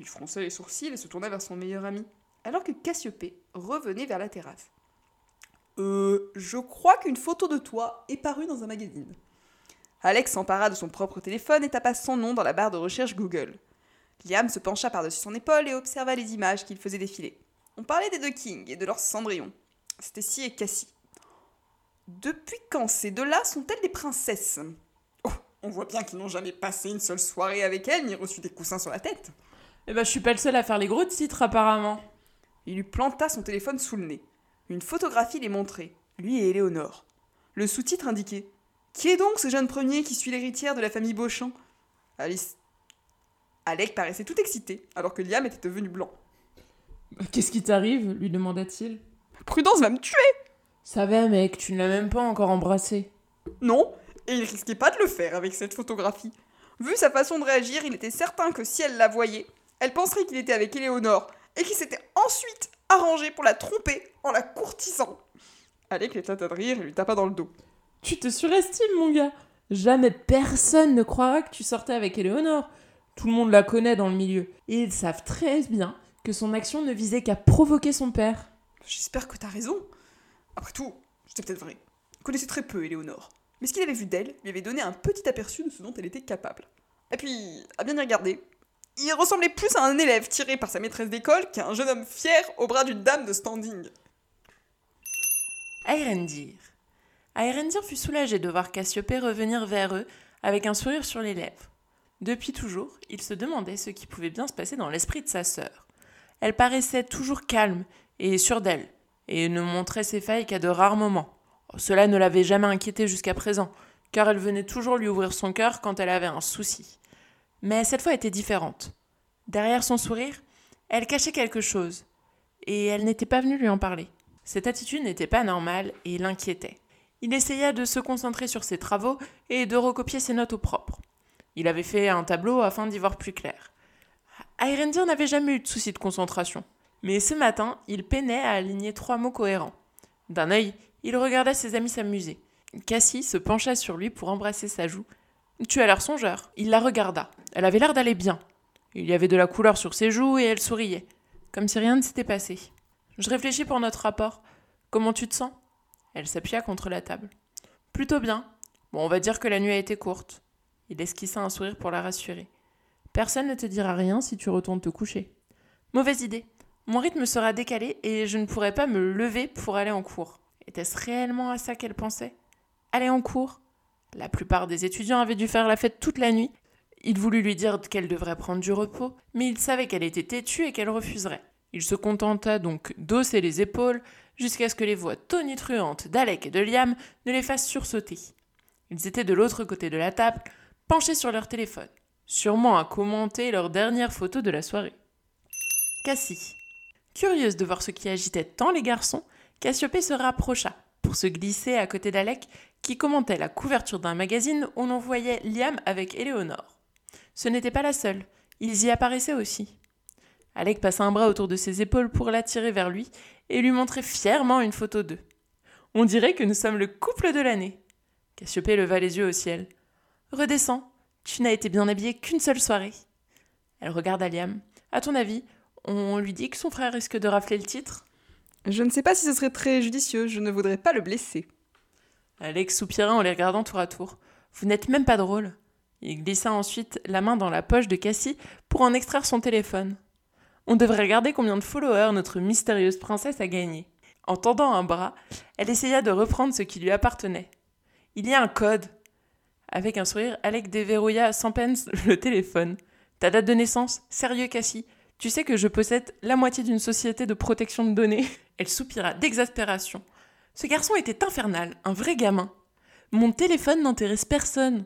Il fronçait les sourcils et se tourna vers son meilleur ami, alors que Cassiopée revenait vers la terrasse. Euh, je crois qu'une photo de toi est parue dans un magazine. Alex s'empara de son propre téléphone et tapa son nom dans la barre de recherche Google. Liam se pencha par-dessus son épaule et observa les images qu'il faisait défiler. On parlait des deux Kings et de leurs cendrillons. Stacy et Cassie. Depuis quand ces deux-là sont-elles des princesses? Oh, on voit bien qu'ils n'ont jamais passé une seule soirée avec elles ni reçu des coussins sur la tête. Eh ben, je suis pas le seul à faire les gros titres, apparemment. Il lui planta son téléphone sous le nez. Une photographie les montrait, lui et Éléonore. Le sous-titre indiquait Qui est donc ce jeune premier qui suit l'héritière de la famille Beauchamp? Alice. Alec paraissait tout excité, alors que Liam était devenu blanc. Qu'est-ce qui t'arrive? lui demanda-t-il. Prudence va me tuer Ça va, mec, tu ne l'as même pas encore embrassé. Non, et il risquait pas de le faire avec cette photographie. Vu sa façon de réagir, il était certain que si elle la voyait, elle penserait qu'il était avec Éléonore et qu'il s'était ensuite arrangé pour la tromper en la courtisant. Alec éclata de rire et lui tapa dans le dos. Tu te surestimes, mon gars. Jamais personne ne croira que tu sortais avec Éléonore. Tout le monde la connaît dans le milieu. Et ils savent très bien que son action ne visait qu'à provoquer son père. J'espère que t'as raison. Après tout, c'était peut-être vrai. Il connaissait très peu Éléonore. Mais ce qu'il avait vu d'elle lui avait donné un petit aperçu de ce dont elle était capable. Et puis, à bien y regarder, il ressemblait plus à un élève tiré par sa maîtresse d'école qu'à un jeune homme fier au bras d'une dame de standing. Aerendir. Aerendir fut soulagé de voir Cassiopée revenir vers eux avec un sourire sur les lèvres. Depuis toujours, il se demandait ce qui pouvait bien se passer dans l'esprit de sa sœur. Elle paraissait toujours calme et sûre d'elle, et ne montrait ses failles qu'à de rares moments. Cela ne l'avait jamais inquiétée jusqu'à présent, car elle venait toujours lui ouvrir son cœur quand elle avait un souci. Mais cette fois était différente. Derrière son sourire, elle cachait quelque chose, et elle n'était pas venue lui en parler. Cette attitude n'était pas normale et l'inquiétait. Il essaya de se concentrer sur ses travaux et de recopier ses notes au propre. Il avait fait un tableau afin d'y voir plus clair. Aerendir n'avait jamais eu de souci de concentration, mais ce matin, il peinait à aligner trois mots cohérents. D'un œil, il regardait ses amis s'amuser. Cassie se pencha sur lui pour embrasser sa joue. Tu as l'air songeur. Il la regarda. Elle avait l'air d'aller bien. Il y avait de la couleur sur ses joues et elle souriait, comme si rien ne s'était passé. Je réfléchis pour notre rapport. Comment tu te sens? Elle s'appuya contre la table. Plutôt bien. Bon, on va dire que la nuit a été courte. Il esquissa un sourire pour la rassurer. Personne ne te dira rien si tu retournes te coucher. Mauvaise idée. Mon rythme sera décalé et je ne pourrai pas me lever pour aller en cours. Était-ce réellement à ça qu'elle pensait? Aller en cours? La plupart des étudiants avaient dû faire la fête toute la nuit. Il voulut lui dire qu'elle devrait prendre du repos, mais il savait qu'elle était têtue et qu'elle refuserait. Il se contenta donc d'osser les épaules jusqu'à ce que les voix tonitruantes d'Alec et de Liam ne les fassent sursauter. Ils étaient de l'autre côté de la table, penchés sur leur téléphone, sûrement à commenter leur dernière photo de la soirée. Cassie. Curieuse de voir ce qui agitait tant les garçons, Cassiopée se rapprocha pour se glisser à côté d'Alec qui commentait la couverture d'un magazine où l'on voyait Liam avec Éléonore. Ce n'était pas la seule, ils y apparaissaient aussi. Alec passa un bras autour de ses épaules pour l'attirer vers lui et lui montrer fièrement une photo d'eux. On dirait que nous sommes le couple de l'année. Cassiopée leva les yeux au ciel. Redescends, tu n'as été bien habillée qu'une seule soirée. Elle regarda Liam. À ton avis, on lui dit que son frère risque de rafler le titre? Je ne sais pas si ce serait très judicieux, je ne voudrais pas le blesser. Alex soupira en les regardant tour à tour. Vous n'êtes même pas drôle. Il glissa ensuite la main dans la poche de Cassie pour en extraire son téléphone. On devrait regarder combien de followers notre mystérieuse princesse a gagné. En tendant un bras, elle essaya de reprendre ce qui lui appartenait. Il y a un code. Avec un sourire, Alec déverrouilla sans peine le téléphone. Ta date de naissance? Sérieux, Cassie? Tu sais que je possède la moitié d'une société de protection de données? Elle soupira d'exaspération. Ce garçon était infernal, un vrai gamin. Mon téléphone n'intéresse personne.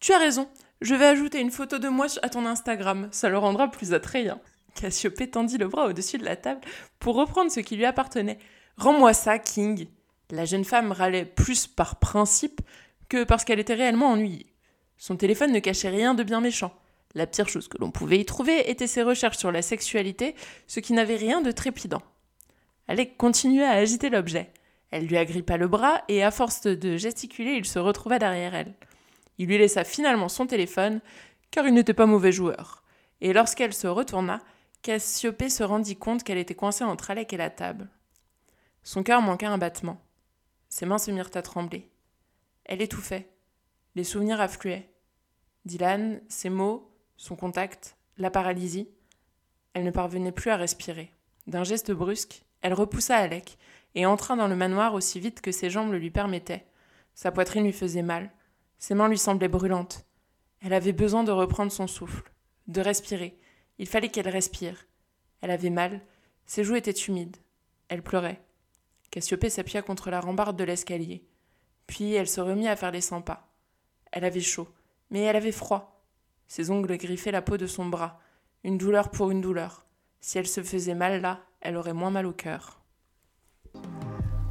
Tu as raison, je vais ajouter une photo de moi à ton Instagram, ça le rendra plus attrayant. Cassiopée tendit le bras au-dessus de la table pour reprendre ce qui lui appartenait. Rends-moi ça, King. La jeune femme râlait plus par principe que parce qu'elle était réellement ennuyée. Son téléphone ne cachait rien de bien méchant. La pire chose que l'on pouvait y trouver était ses recherches sur la sexualité, ce qui n'avait rien de trépidant. Alec continua à agiter l'objet. Elle lui agrippa le bras et à force de gesticuler, il se retrouva derrière elle. Il lui laissa finalement son téléphone, car il n'était pas mauvais joueur. Et lorsqu'elle se retourna, Cassiopée se rendit compte qu'elle était coincée entre Alec et la table. Son cœur manqua un battement. Ses mains se mirent à trembler. Elle étouffait. Les souvenirs affluaient. Dylan, ses mots, son contact, la paralysie. Elle ne parvenait plus à respirer. D'un geste brusque, elle repoussa Alec et entra dans le manoir aussi vite que ses jambes le lui permettaient. Sa poitrine lui faisait mal. Ses mains lui semblaient brûlantes. Elle avait besoin de reprendre son souffle, de respirer. Il fallait qu'elle respire. Elle avait mal. Ses joues étaient humides. Elle pleurait. Cassiopée s'appuya contre la rambarde de l'escalier. Puis elle se remit à faire les cent pas. Elle avait chaud, mais elle avait froid. Ses ongles griffaient la peau de son bras. Une douleur pour une douleur. Si elle se faisait mal là, elle aurait moins mal au cœur.